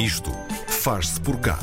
Isto faz-se por cá.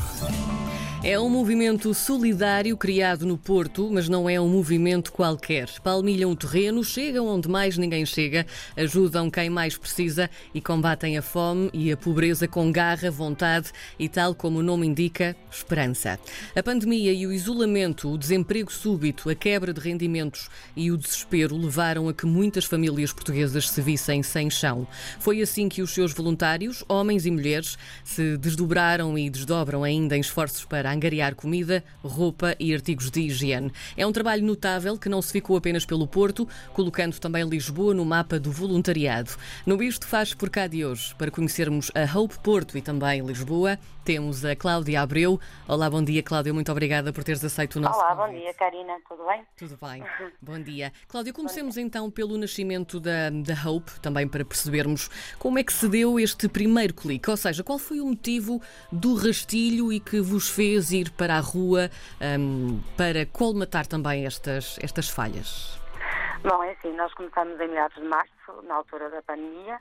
É um movimento solidário criado no Porto, mas não é um movimento qualquer. Palmilham o terreno, chegam onde mais ninguém chega, ajudam quem mais precisa e combatem a fome e a pobreza com garra, vontade e, tal como o nome indica, esperança. A pandemia e o isolamento, o desemprego súbito, a quebra de rendimentos e o desespero levaram a que muitas famílias portuguesas se vissem sem chão. Foi assim que os seus voluntários, homens e mulheres, se desdobraram e desdobram ainda em esforços para angariar comida, roupa e artigos de higiene. É um trabalho notável que não se ficou apenas pelo Porto, colocando também Lisboa no mapa do voluntariado. No Isto Faz por cá de hoje, para conhecermos a Hope Porto e também Lisboa, temos a Cláudia Abreu. Olá, bom dia, Cláudia. Muito obrigada por teres aceito o nosso Olá, convite. bom dia, Karina. Tudo bem? Tudo bem. Bom dia. Cláudia, comecemos então pelo nascimento da, da Hope, também para percebermos como é que se deu este primeiro clique, ou seja, qual foi o motivo do rastilho e que vos fez ir para a rua um, para colmatar também estas, estas falhas? Bom, é assim, nós começamos em meados de março, na altura da pandemia,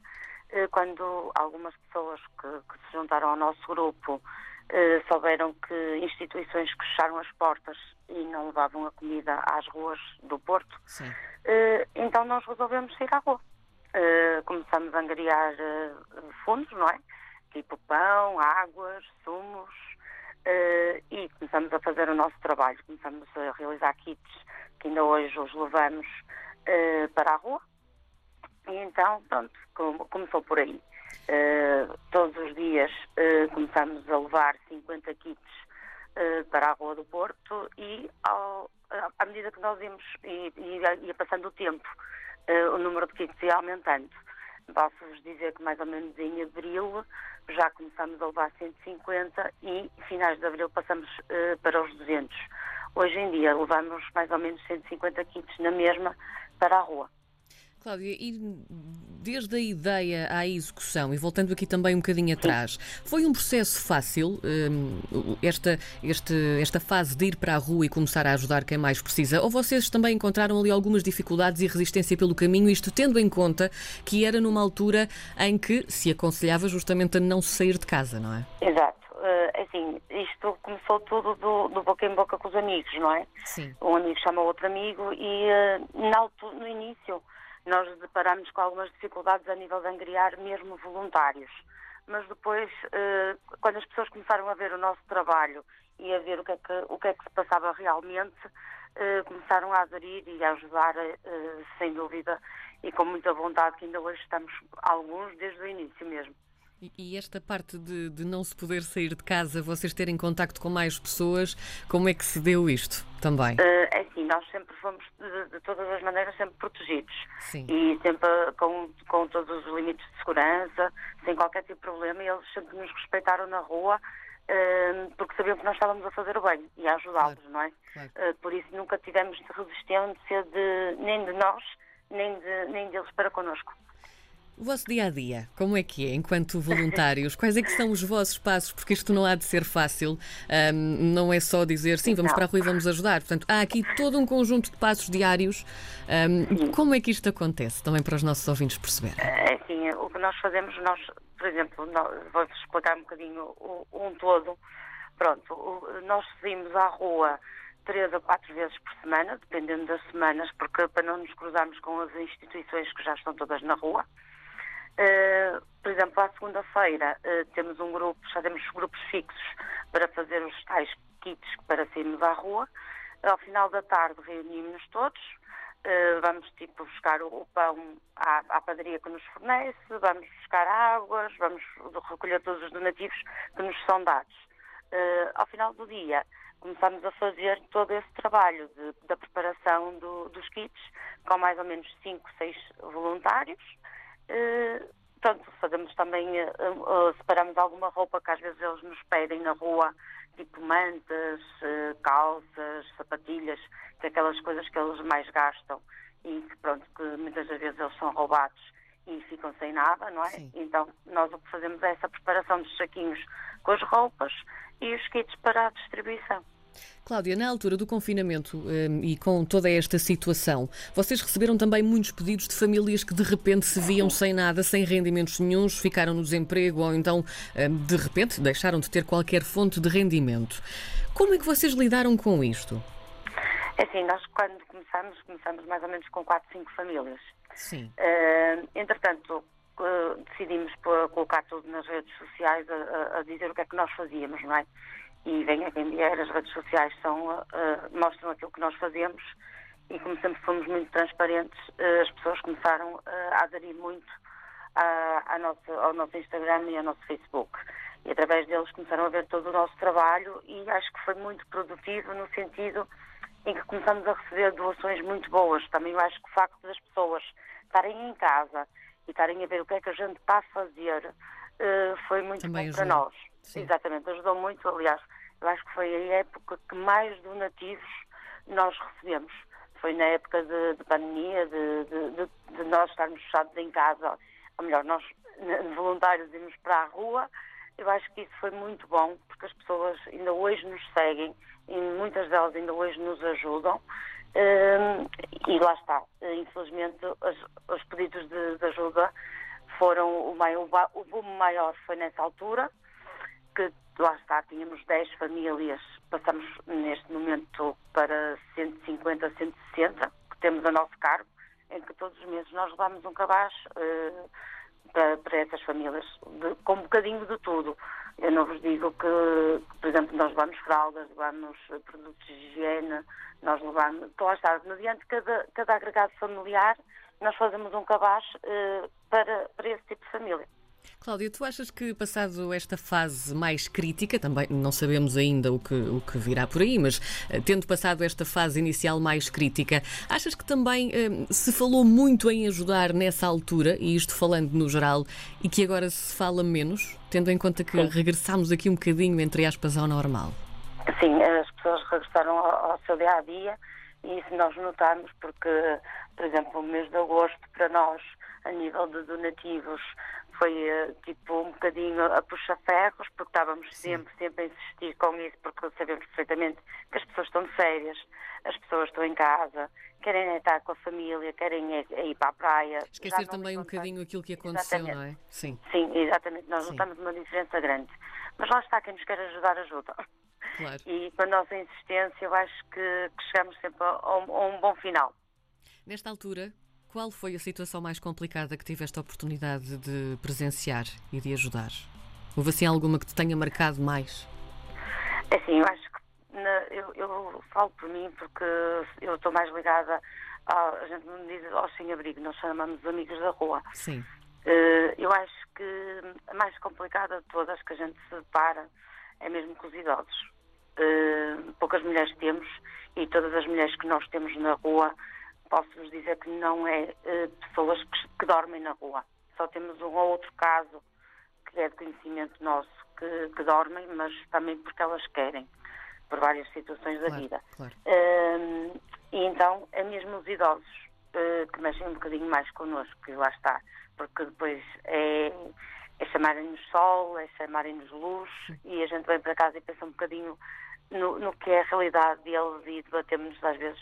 eh, quando algumas pessoas que, que se juntaram ao nosso grupo eh, souberam que instituições que fecharam as portas e não levavam a comida às ruas do Porto, Sim. eh, então nós resolvemos sair à rua. Eh, começamos a angariar eh, fundos, não é? Tipo pão, águas, sumos, eh, e começamos a fazer o nosso trabalho. Começamos a realizar kits que ainda hoje os levamos eh, para a rua. E então, pronto, com- começou por aí. Eh, todos os dias começamos a levar 50 kits para a Rua do Porto e, ao- à- medida que nós íamos e, e ia, passando o tempo, o número de kits ia aumentando. Posso-vos dizer que mais ou menos em abril já começamos a levar 150 e finais de abril passamos eh, para os 200. Hoje em dia levamos mais ou menos 150 kits na mesma para a rua. Cláudia, e desde a ideia à execução, e voltando aqui também um bocadinho atrás, foi um processo fácil hum, esta, este, esta fase de ir para a rua e começar a ajudar quem mais precisa? Ou vocês também encontraram ali algumas dificuldades e resistência pelo caminho, isto tendo em conta que era numa altura em que se aconselhava justamente a não sair de casa, não é? Exato. Eh, assim, isto começou tudo do, do boca em boca com os amigos, não é? Sim. Um amigo chama outro amigo e eh, na altu- no início nós deparamos com algumas dificuldades a nível de angriar mesmo voluntários. Mas depois, eh, quando as pessoas começaram a ver o nosso trabalho e a ver o que é que, o que, é que se passava realmente, eh, começaram a aderir e a ajudar, eh, sem dúvida, e com muita vontade, que ainda hoje estamos alguns desde o início mesmo. E- esta parte de, de não se poder sair de casa, vocês terem contacto com mais pessoas, como é que se deu isto também? É nós sempre fomos, de, de todas as maneiras, sempre protegidos. Sim. E sempre com, com todos os limites de segurança, sem qualquer tipo de problema, e eles sempre nos respeitaram na rua, eh, porque sabiam que nós estávamos a fazer o bem e a ajudá-los, Claro, não é? claro. Eh, por isso nunca tivemos resistência de, nem de nós, nem, de, nem deles para connosco. O vosso dia a dia, como é que é enquanto voluntários? Quais é que são os vossos passos? Porque isto não há de ser fácil, ahm, não é só dizer sim, vamos Não. para a rua e vamos ajudar. Portanto, há aqui todo um conjunto de passos diários. Ahm, como é que isto acontece? Também para os nossos ouvintes perceberem. É assim, o que nós fazemos, nós, por exemplo, vou-vos explicar um bocadinho um todo. Pronto, nós saímos à rua três a quatro vezes por semana, dependendo das semanas, porque para não nos cruzarmos com as instituições que já estão todas na rua. Eh, por exemplo, à segunda-feira eh, temos um grupo, já temos grupos fixos para fazer os tais kits para sairmos à rua. Ao final da tarde reunimos-nos todos, eh, vamos tipo buscar o, o pão à, à padaria que nos fornece, vamos buscar águas, vamos recolher todos os donativos que nos são dados. Ao final do dia começamos a fazer todo esse trabalho de- da preparação do- dos kits com mais ou menos 5, 6 voluntários. Eh, Portanto, fazemos também, eh, separamos alguma roupa que às vezes eles nos pedem na rua, tipo mantas, eh, calças, sapatilhas, que é aquelas coisas que eles mais gastam e que, pronto, que muitas das vezes eles são roubados e ficam sem nada, não é? Sim. Então, nós o que fazemos é essa preparação dos saquinhos com as roupas e os kits para a distribuição. Cláudia, na altura do confinamento um, e com toda esta situação, vocês receberam também muitos pedidos de famílias que de repente se viam sem nada, sem rendimentos nenhums, ficaram no desemprego ou então um, de repente deixaram de ter qualquer fonte de rendimento. Como é que vocês lidaram com isto? É assim, nós quando começamos, começamos mais ou menos com 4, 5 famílias. Sim. Uh, entretanto, uh, decidimos colocar tudo nas redes sociais a, a, dizer o que é que nós fazíamos, não é? E venha quem vier, as redes sociais são, uh, mostram aquilo que nós fazemos e como sempre fomos muito transparentes, as pessoas começaram a aderir muito à, à nossa, ao nosso Instagram e ao nosso Facebook. E através deles começaram a ver todo o nosso trabalho e acho que foi muito produtivo no sentido em que começamos a receber doações muito boas. Também eu acho que o facto das pessoas estarem em casa e estarem a ver o que é que a gente está a fazer uh, foi muito Também bom para nós. Sim. Exatamente, ajudou muito. Aliás, eu acho que foi a época que mais donativos nós recebemos. Foi na época de, de pandemia, de, de, de, nós estarmos fechados em casa, ou melhor, nós voluntários irmos para a rua. Eu acho que isso foi muito bom, porque as pessoas ainda hoje nos seguem e muitas delas ainda hoje nos ajudam. Uh, e lá está, infelizmente, os, os pedidos de, ajuda foram o, maior, o boom maior foi nessa altura, que lá está, tínhamos 10 famílias, passamos neste momento para 150, 160, que temos a nosso cargo, em que todos os meses nós levamos um cabaz uh, para, para, essas famílias, de, com um bocadinho de tudo. Eu não vos digo que, por exemplo, nós levamos fraldas, levamos produtos de higiene, nós levamos. Estou a estar, mediante cada, cada agregado familiar, nós fazemos um cabaz uh, para, para esse tipo de família. Cláudia, tu achas que passado esta fase mais crítica, também não sabemos ainda o que, o que virá por aí, mas uh, tendo passado esta fase inicial mais crítica, achas que também uh, se falou muito em ajudar nessa altura, e isto falando no geral, e que agora se fala menos, tendo em conta que Sim. regressamos aqui um bocadinho, entre aspas, ao normal? Sim, as pessoas regressaram ao, ao seu dia a dia e isso nós notamos porque, por exemplo, o mês de agosto para nós, a nível de donativos, foi uh, tipo um bocadinho a puxa-ferros, porque estávamos sempre, sempre a insistir com isso, porque sabemos perfeitamente que as pessoas estão de férias, as pessoas estão em casa, querem estar com a família, querem ir, ir para a praia. Esquecer também um bocadinho aquilo que aconteceu, exatamente. não é? Sim. Sim, exatamente. Nós Sim. notamos uma diferença grande. Mas lá está, quem nos quer ajudar, ajuda. Claro. E com a nossa insistência, eu acho que, que chegamos sempre a, um, a um bom final. Nesta altura, qual foi a situação mais complicada que tiveste a oportunidade de presenciar e de ajudar? Houve assim alguma que te tenha marcado mais? Assim, eu acho que na, eu, eu, falo por mim porque eu estou mais ligada a, a gente não diz ao sem-abrigo, nós chamamos amigos da rua. Sim. Uh, eu acho que a mais complicada de todas que a gente se depara é mesmo com os idosos. Uh, poucas mulheres temos e todas as mulheres que nós temos na rua posso-vos dizer que não é uh, pessoas que, que, dormem na rua. Só temos um ou outro caso que é de conhecimento nosso que, que dormem, mas também porque elas querem, por várias situações da claro, vida. Claro. Uh, e então é mesmo os idosos uh, que mexem um bocadinho mais connosco, que lá está, porque depois é, é chamarem-nos sol, é chamarem-nos luz, e a gente vem para casa e pensa um bocadinho no, no que é a realidade deles e debatemos às vezes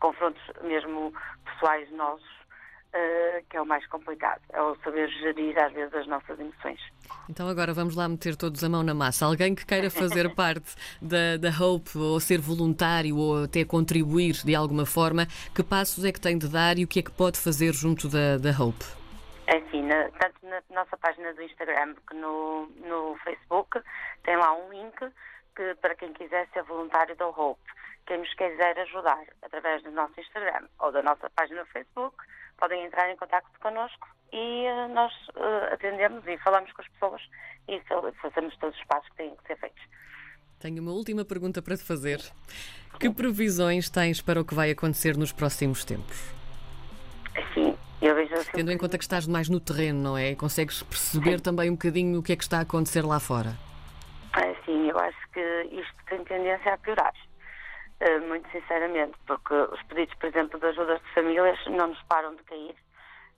confrontos mesmo pessoais nossos, uh, que é o mais complicado, é o saber gerir às vezes as nossas emoções. Então agora vamos lá meter todos a mão na massa. Alguém que queira fazer parte da, da Hope ou ser voluntário ou até contribuir de alguma forma, que passos é que tem de dar e o que é que pode fazer junto da, da Hope? É assim, na, tanto na nossa página do Instagram que no, no Facebook, tem lá um link que para quem quiser ser voluntário da Hope quem nos quiser ajudar através do nosso Instagram ou da nossa página no Facebook, podem entrar em contato connosco e uh, nós uh, atendemos e falamos com as pessoas e fazemos todos os passos que têm que ser feitos. Tenho uma última pergunta para te fazer. Que previsões tens para o que vai acontecer nos próximos tempos? Sim, eu vejo assim. Tendo em conta que estás mais no terreno, não é? Consegues perceber Sim. também um bocadinho o que é que está a acontecer lá fora? Acho que isto tem tendência a piorar. Eh, muito sinceramente, porque os pedidos, por exemplo, de ajudas de famílias não nos param de cair.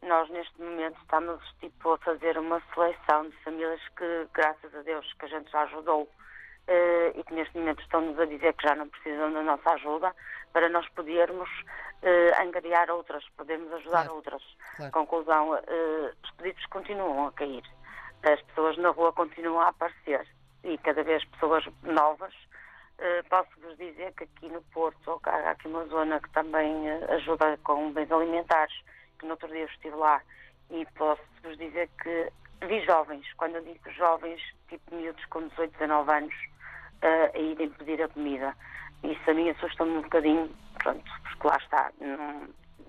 Nós, neste momento, estamos tipo, a fazer uma seleção de famílias que, graças a Deus, que a gente já ajudou uh, e que neste momento estão-nos a dizer que já não precisam da nossa ajuda para nós podermos uh, angariar outras, podermos ajudar Claro. outras. Claro. Conclusão, os pedidos continuam a cair. As pessoas na rua continuam a aparecer e cada vez pessoas novas. Uh, Posso-vos dizer que aqui no Porto, há aqui uma zona que também uh, ajuda com bens alimentares, que no outro dia eu estive lá e posso-vos dizer que vi jovens, quando eu digo jovens, tipo miúdos com 18, 19 anos, uh, a irem pedir a comida. Isso a mim assusta-me um bocadinho, pronto, porque lá está. Não,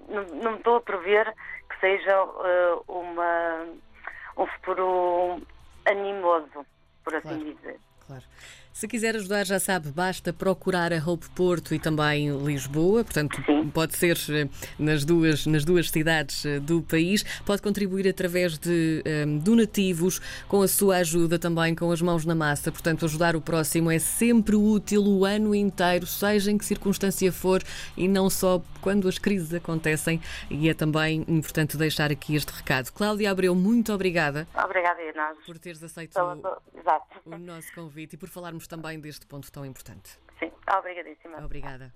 não, não me estou a prever que seja uma, um futuro animoso, por assim Claro. dizer. Claro. Se quiser ajudar, já sabe, basta procurar a Hope Porto e também Lisboa, portanto, Sim. pode ser eh, nas duas, nas duas cidades eh, do país. Pode contribuir através de eh, donativos, com a sua ajuda também, com as mãos na massa. Portanto, ajudar o próximo é sempre útil o ano inteiro, seja em que circunstância for e não só quando as crises acontecem. E é também importante deixar aqui este recado. Cláudia Abreu, muito obrigada Obrigada a nós. por teres aceito o, o nosso convite e por falarmos também deste ponto tão importante. Sim, obrigadíssima. Obrigada.